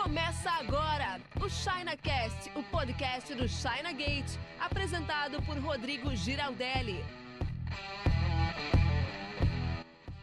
Começa agora o ChinaCast, o podcast do China Gate, apresentado por Rodrigo Giraldelli.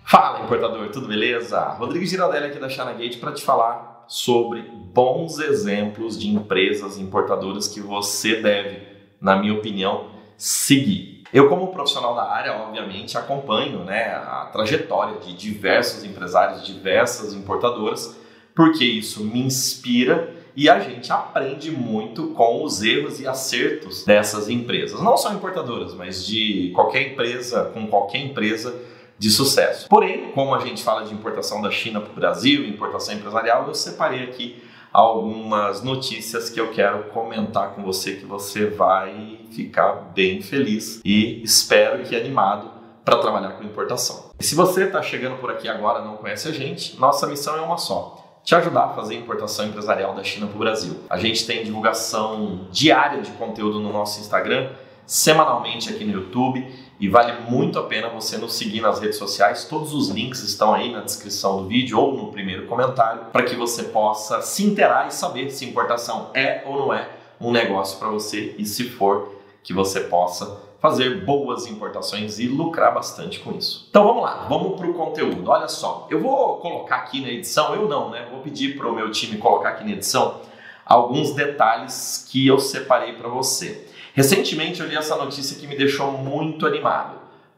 Fala, importador, tudo beleza? Rodrigo Giraldelli aqui da China Gate para te falar sobre bons exemplos de empresas importadoras que você deve, na minha opinião, seguir. Eu, como profissional da área, obviamente acompanho né, a trajetória de diversos empresários, diversas importadoras, porque isso me inspira e a gente aprende muito com os erros e acertos dessas empresas. Não só importadoras, mas de qualquer empresa, com qualquer empresa de sucesso. Porém, como a gente fala de importação da China para o Brasil, importação empresarial, eu separei aqui algumas notícias que eu quero comentar com você que você vai ficar bem feliz e espero que animado para trabalhar com importação. E se você está chegando por aqui agora não conhece a gente, nossa missão é uma só te ajudar a fazer importação empresarial da China para o Brasil. A gente tem divulgação diária de conteúdo no nosso Instagram, semanalmente aqui no YouTube e vale muito a pena você nos seguir nas redes sociais. Todos os links estão aí na descrição do vídeo ou no primeiro comentário para que você possa se interar e saber se importação é ou não é um negócio para você e se for que você possa fazer boas importações e lucrar bastante com isso. Então vamos lá, vamos para o conteúdo. Olha só, eu vou colocar aqui na edição, eu não, né? Vou pedir para o meu time colocar aqui na edição alguns detalhes que eu separei para você. Recentemente eu li essa notícia que me deixou muito animado.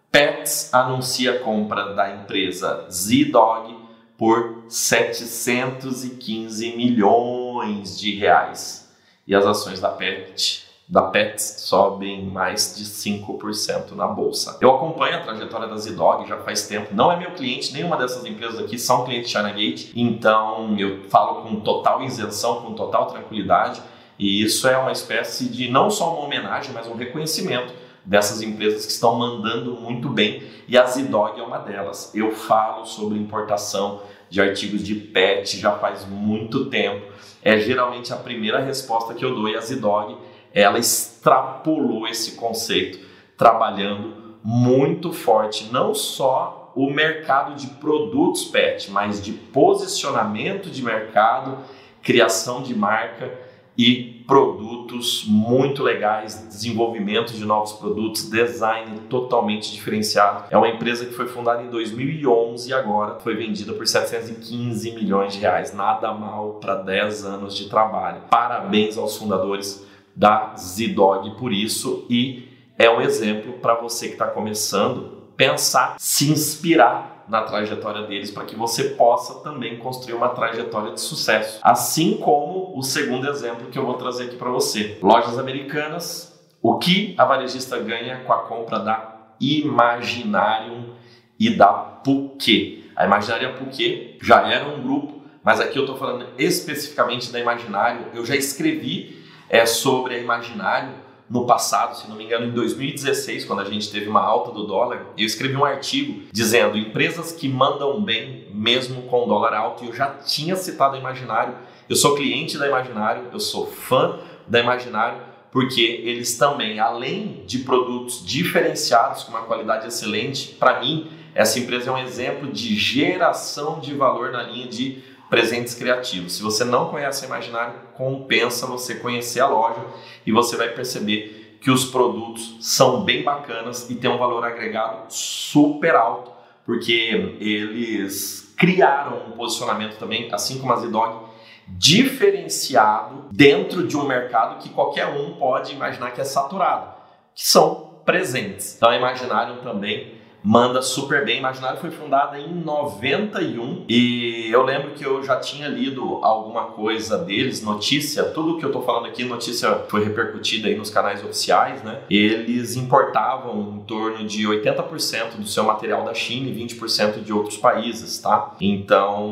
Pets anuncia a compra da empresa Z-Dog por 715 milhões de reais. E as ações da Pet da Pets sobem mais de 5% na bolsa. Eu acompanho a trajetória da Z-Dog já faz tempo. Não é meu cliente, nenhuma dessas empresas aqui são clientes China Gate, então eu falo com total isenção, com total tranquilidade. E isso é uma espécie de não só uma homenagem, mas um reconhecimento dessas empresas que estão mandando muito bem e a Zidog é uma delas. Eu falo sobre importação de artigos de pet já faz muito tempo. É geralmente a primeira resposta que eu dou e a Zidog ela extrapolou esse conceito trabalhando muito forte, não só o mercado de produtos pet, mas de posicionamento de mercado, criação de marca e produtos muito legais, desenvolvimento de novos produtos, design totalmente diferenciado. É uma empresa que foi fundada em 2011 e agora foi vendida por 715 milhões de reais. Nada mal para 10 anos de trabalho. Parabéns aos fundadores da Z-Dog por isso e é um exemplo para você que está começando pensar, se inspirar na trajetória deles para que você possa também construir uma trajetória de sucesso. Assim como o segundo exemplo que eu vou trazer aqui para você. Lojas americanas, o que a varejista ganha com a compra da Imaginarium e da Puquê. A Imaginária Puquê já era um grupo, mas aqui eu estou falando especificamente da Imaginário. Eu já escrevi é, sobre a Imaginário no passado, se não me engano, em 2016, quando a gente teve uma alta do dólar, eu escrevi um artigo dizendo empresas que mandam bem mesmo com o dólar alto, e eu já tinha citado a Imaginário. Eu sou cliente da Imaginário, eu sou fã da Imaginário, porque eles também, além de produtos diferenciados com uma qualidade excelente, para mim, essa empresa é um exemplo de geração de valor na linha de presentes criativos. Se você não conhece a Imaginário, compensa você conhecer a loja e você vai perceber que os produtos são bem bacanas e têm um valor agregado super alto, porque eles criaram um posicionamento também, assim como a Zidog, diferenciado dentro de um mercado que qualquer um pode imaginar que é saturado, que são presentes. Então, a Imaginário também manda super bem. Imaginário foi fundada em 91 e eu lembro que eu já tinha lido alguma coisa deles, notícia, tudo que eu tô falando aqui, notícia foi repercutida aí nos canais oficiais, né? Eles importavam em torno de 80% do seu material da China e 20% de outros países, tá? Então,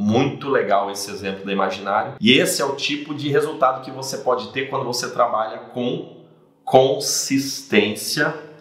muito legal esse exemplo da Imaginário. E esse é o tipo de resultado que você pode ter quando você trabalha com consistência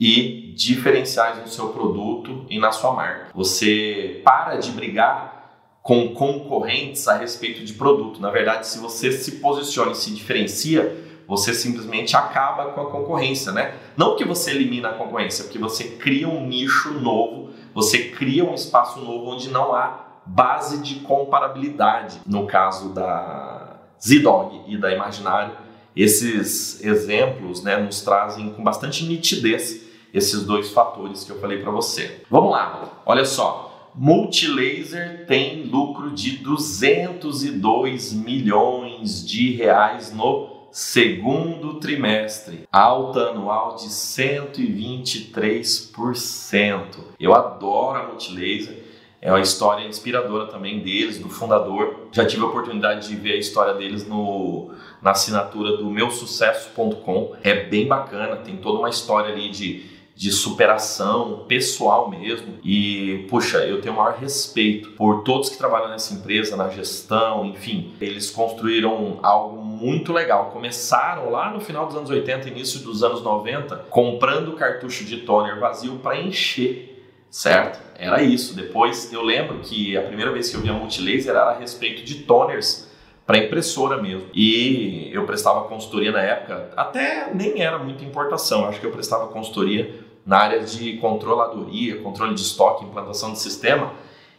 e diferenciais no seu produto e na sua marca. Você para de brigar com concorrentes a respeito de produto. Na verdade, se você se posiciona e se diferencia, você simplesmente acaba com a concorrência, né? Não que você elimina a concorrência, porque você cria um nicho novo, você cria um espaço novo onde não há base de comparabilidade. No caso da Zidog e da Imaginário, esses exemplos né, nos trazem com bastante nitidez esses dois fatores que eu falei para você. Vamos lá, olha só. Multilaser tem lucro de 202 milhões de reais no segundo trimestre, alta anual de 123%. Eu adoro a Multilaser. É uma história inspiradora também deles, do fundador. Já tive a oportunidade de ver a história deles no, na assinatura do meusucesso.com. É bem bacana, tem toda uma história ali de de superação pessoal mesmo. E, puxa, eu tenho o maior respeito por todos que trabalham nessa empresa, na gestão, enfim. Eles construíram algo muito legal. Começaram lá no final dos anos 80, início dos anos 90, comprando cartucho de toner vazio para encher, certo? Era isso. Depois eu lembro que a primeira vez que eu vi a Multilaser era a respeito de toners para impressora mesmo. E eu prestava consultoria na época, até nem era muita importação, acho que eu prestava consultoria na área de controladoria, controle de estoque, implantação de sistema.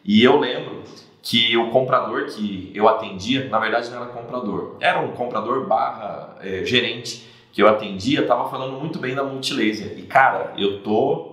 E eu lembro que o comprador que eu atendia, na verdade não era comprador, era um comprador barra é, gerente que eu atendia, estava falando muito bem da Multilaser. E cara, eu tô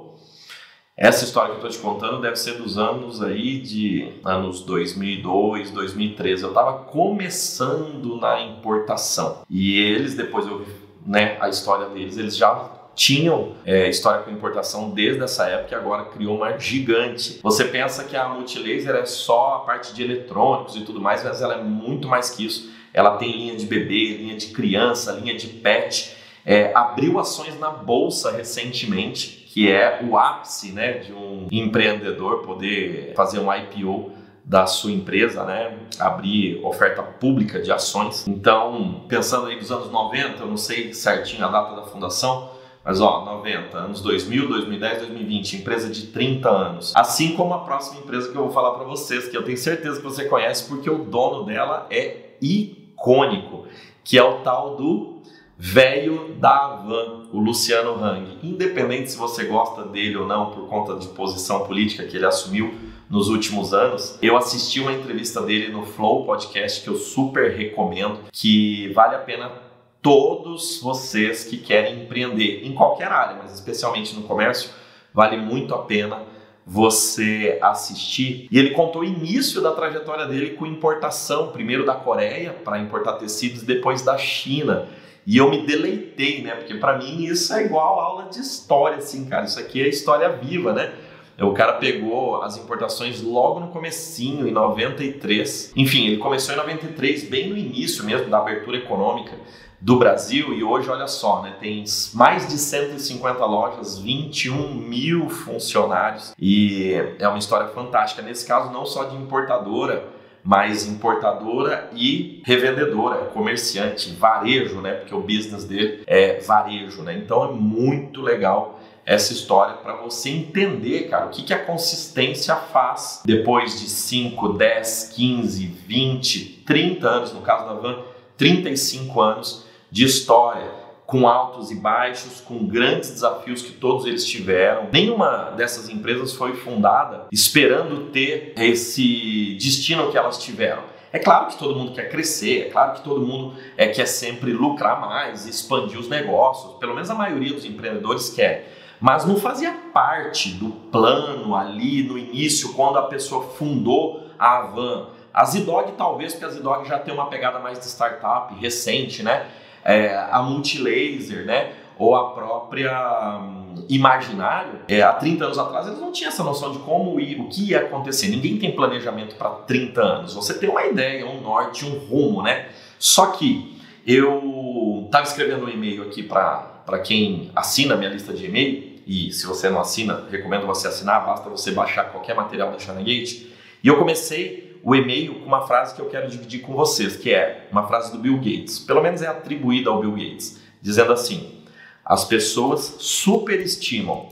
essa história que eu tô te contando deve ser dos anos aí de anos 2002, 2013. Eu estava começando na importação. E eles depois eu né, a história deles, eles já tinham é, história com importação desde essa época e agora criou uma gigante. Você pensa que a Multilaser é só a parte de eletrônicos e tudo mais, mas ela é muito mais que isso. Ela tem linha de bebê, linha de criança, linha de pet. É, abriu ações na bolsa recentemente, que é o ápice né, de um empreendedor poder fazer um IPO da sua empresa, né? Abrir oferta pública de ações. Então, pensando aí dos anos 90, eu não sei certinho a data da fundação, mas ó, 90, anos 2000, 2010, 2020, empresa de 30 anos. Assim como a próxima empresa que eu vou falar para vocês, que eu tenho certeza que você conhece porque o dono dela é icônico, que é o tal do velho da Havan, o Luciano Hang. Independente se você gosta dele ou não por conta de posição política que ele assumiu nos últimos anos, eu assisti uma entrevista dele no Flow Podcast que eu super recomendo, que vale a pena todos vocês que querem empreender em qualquer área, mas especialmente no comércio, vale muito a pena você assistir. E ele contou o início da trajetória dele com importação, primeiro da Coreia para importar tecidos, depois da China. E eu me deleitei, né? Porque para mim isso é igual aula de história, assim, cara. Isso aqui é história viva, né? O cara pegou as importações logo no comecinho, em 93. Enfim, ele começou em 93, bem no início mesmo da abertura econômica do Brasil e hoje, olha só, né, tem mais de 150 lojas, 21 mil funcionários e é uma história fantástica. Nesse caso, não só de importadora, mas importadora e revendedora, comerciante, varejo, né, porque o business dele é varejo, né, então é muito legal essa história para você entender, cara, o que, que a consistência faz depois de 5, 10, 15, 20, 30 anos, no caso da Van, 35 anos de história, com altos e baixos, com grandes desafios que todos eles tiveram. Nenhuma dessas empresas foi fundada esperando ter esse destino que elas tiveram. É claro que todo mundo quer crescer, é claro que todo mundo é, quer sempre lucrar mais, expandir os negócios, pelo menos a maioria dos empreendedores quer. Mas não fazia parte do plano ali no início, quando a pessoa fundou a Avan. A Zidog talvez, porque a Zidog já tem uma pegada mais de startup recente, né? é, a Multilaser, né? Ou a própria um, Imaginário, é, há 30 anos atrás eles não tinham essa noção de como ir, o que ia acontecer. Ninguém tem planejamento para 30 anos. Você tem uma ideia, um norte, um rumo, né? Só que eu estava escrevendo um e-mail aqui para quem assina a minha lista de e-mail, e se você não assina, recomendo você assinar, basta você baixar qualquer material da China Gate. E eu comecei o e-mail com uma frase que eu quero dividir com vocês, que é uma frase do Bill Gates, pelo menos é atribuída ao Bill Gates, dizendo assim: as pessoas superestimam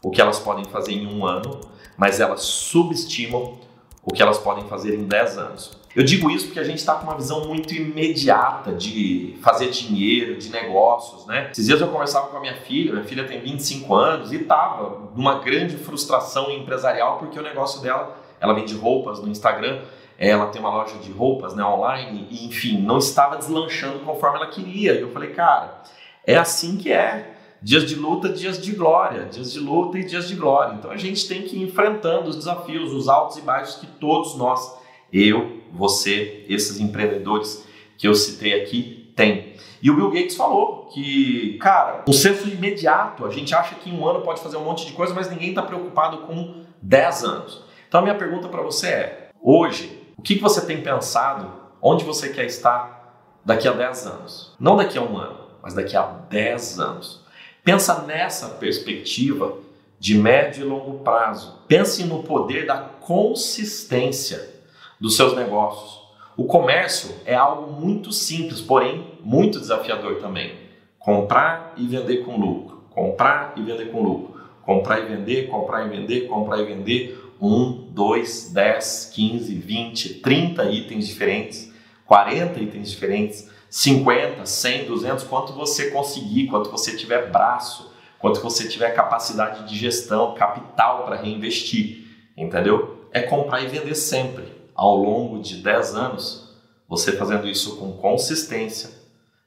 o que elas podem fazer em um ano, mas elas subestimam o que elas podem fazer em 10 anos. Eu digo isso porque a gente está com uma visão muito imediata de fazer dinheiro, de negócios, né? Esses dias eu conversava com a minha filha, minha filha tem 25 anos e estava numa grande frustração empresarial porque o negócio dela ela vende roupas no Instagram, ela tem uma loja de roupas né, online, e enfim, não estava deslanchando conforme ela queria. E eu falei, cara, é assim que é. Dias de luta, dias de glória, dias de luta e dias de glória. Então a gente tem que ir enfrentando os desafios, os altos e baixos que todos nós, eu, você, esses empreendedores que eu citei aqui, tem. E o Bill Gates falou que, cara, o senso imediato, a gente acha que em um ano pode fazer um monte de coisa, mas ninguém está preocupado com 10 anos. Então a minha pergunta para você é: hoje, o que, que você tem pensado? Onde você quer estar daqui a 10 anos? Não daqui a um ano, mas daqui a 10 anos. Pensa nessa perspectiva de médio e longo prazo. Pense no poder da consistência dos seus negócios. O comércio é algo muito simples, porém muito desafiador também. Comprar e vender com lucro. Comprar e vender com lucro. Comprar e vender, comprar e vender, comprar e vender. Um, dois, dez, quinze, vinte, trinta itens diferentes, 40 itens diferentes 50, 100, 200, quanto você conseguir, quanto você tiver braço, quanto você tiver capacidade de gestão, capital para reinvestir, entendeu? É comprar e vender sempre. Ao longo de 10 anos, você fazendo isso com consistência,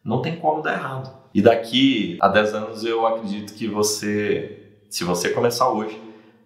não tem como dar errado. E daqui a 10 anos eu acredito que você, se você começar hoje,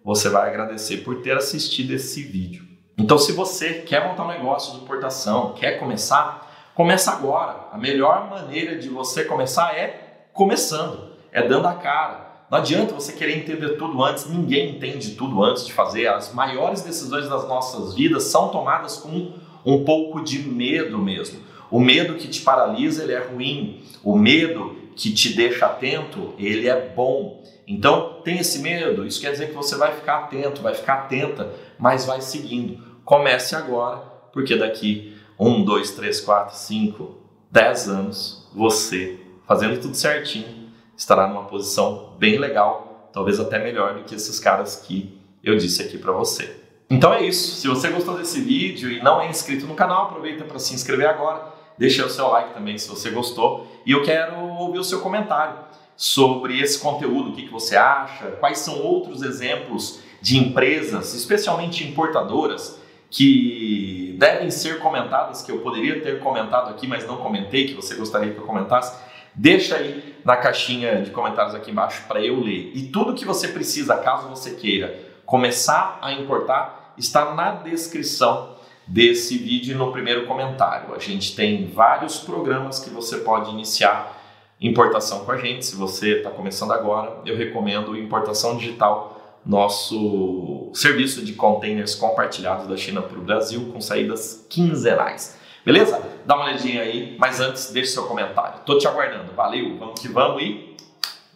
você vai agradecer por ter assistido esse vídeo. Então, se você quer montar um negócio de importação, quer começar, Começa agora. A melhor maneira de você começar é começando, é dando a cara. Não adianta você querer entender tudo antes, ninguém entende tudo antes de fazer. As maiores decisões das nossas vidas são tomadas com um pouco de medo mesmo. O medo que te paralisa, ele é ruim. O medo que te deixa atento, ele é bom. Então, tem esse medo, isso quer dizer que você vai ficar atento, vai ficar atenta, mas vai seguindo. Comece agora, porque daqui um, dois, três, quatro, cinco, dez anos, você, fazendo tudo certinho, estará numa posição bem legal, talvez até melhor do que esses caras que eu disse aqui para você. Então é isso. Se você gostou desse vídeo e não é inscrito no canal, aproveita para se inscrever agora. Deixa o seu like também se você gostou. E eu quero ouvir o seu comentário sobre esse conteúdo, o que, que você acha, quais são outros exemplos de empresas, especialmente importadoras, que devem ser comentadas, que eu poderia ter comentado aqui, mas não comentei, que você gostaria que eu comentasse, deixa aí na caixinha de comentários aqui embaixo para eu ler. E tudo que você precisa, caso você queira começar a importar, está na descrição desse vídeo no primeiro comentário. A gente tem vários programas que você pode iniciar importação com a gente. Se você está começando agora, eu recomendo Importação Digital nosso serviço de containers compartilhados da China para o Brasil com saídas quinzenais. Beleza? Dá uma olhadinha aí, mas antes deixe seu comentário. Tô te aguardando. Valeu, vamos que vamos e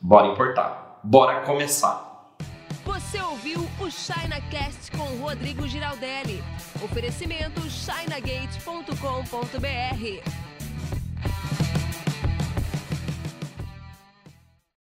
bora importar. Bora começar. Você ouviu o ChinaCast com Rodrigo Giraldelli. Oferecimento chinagate.com.br.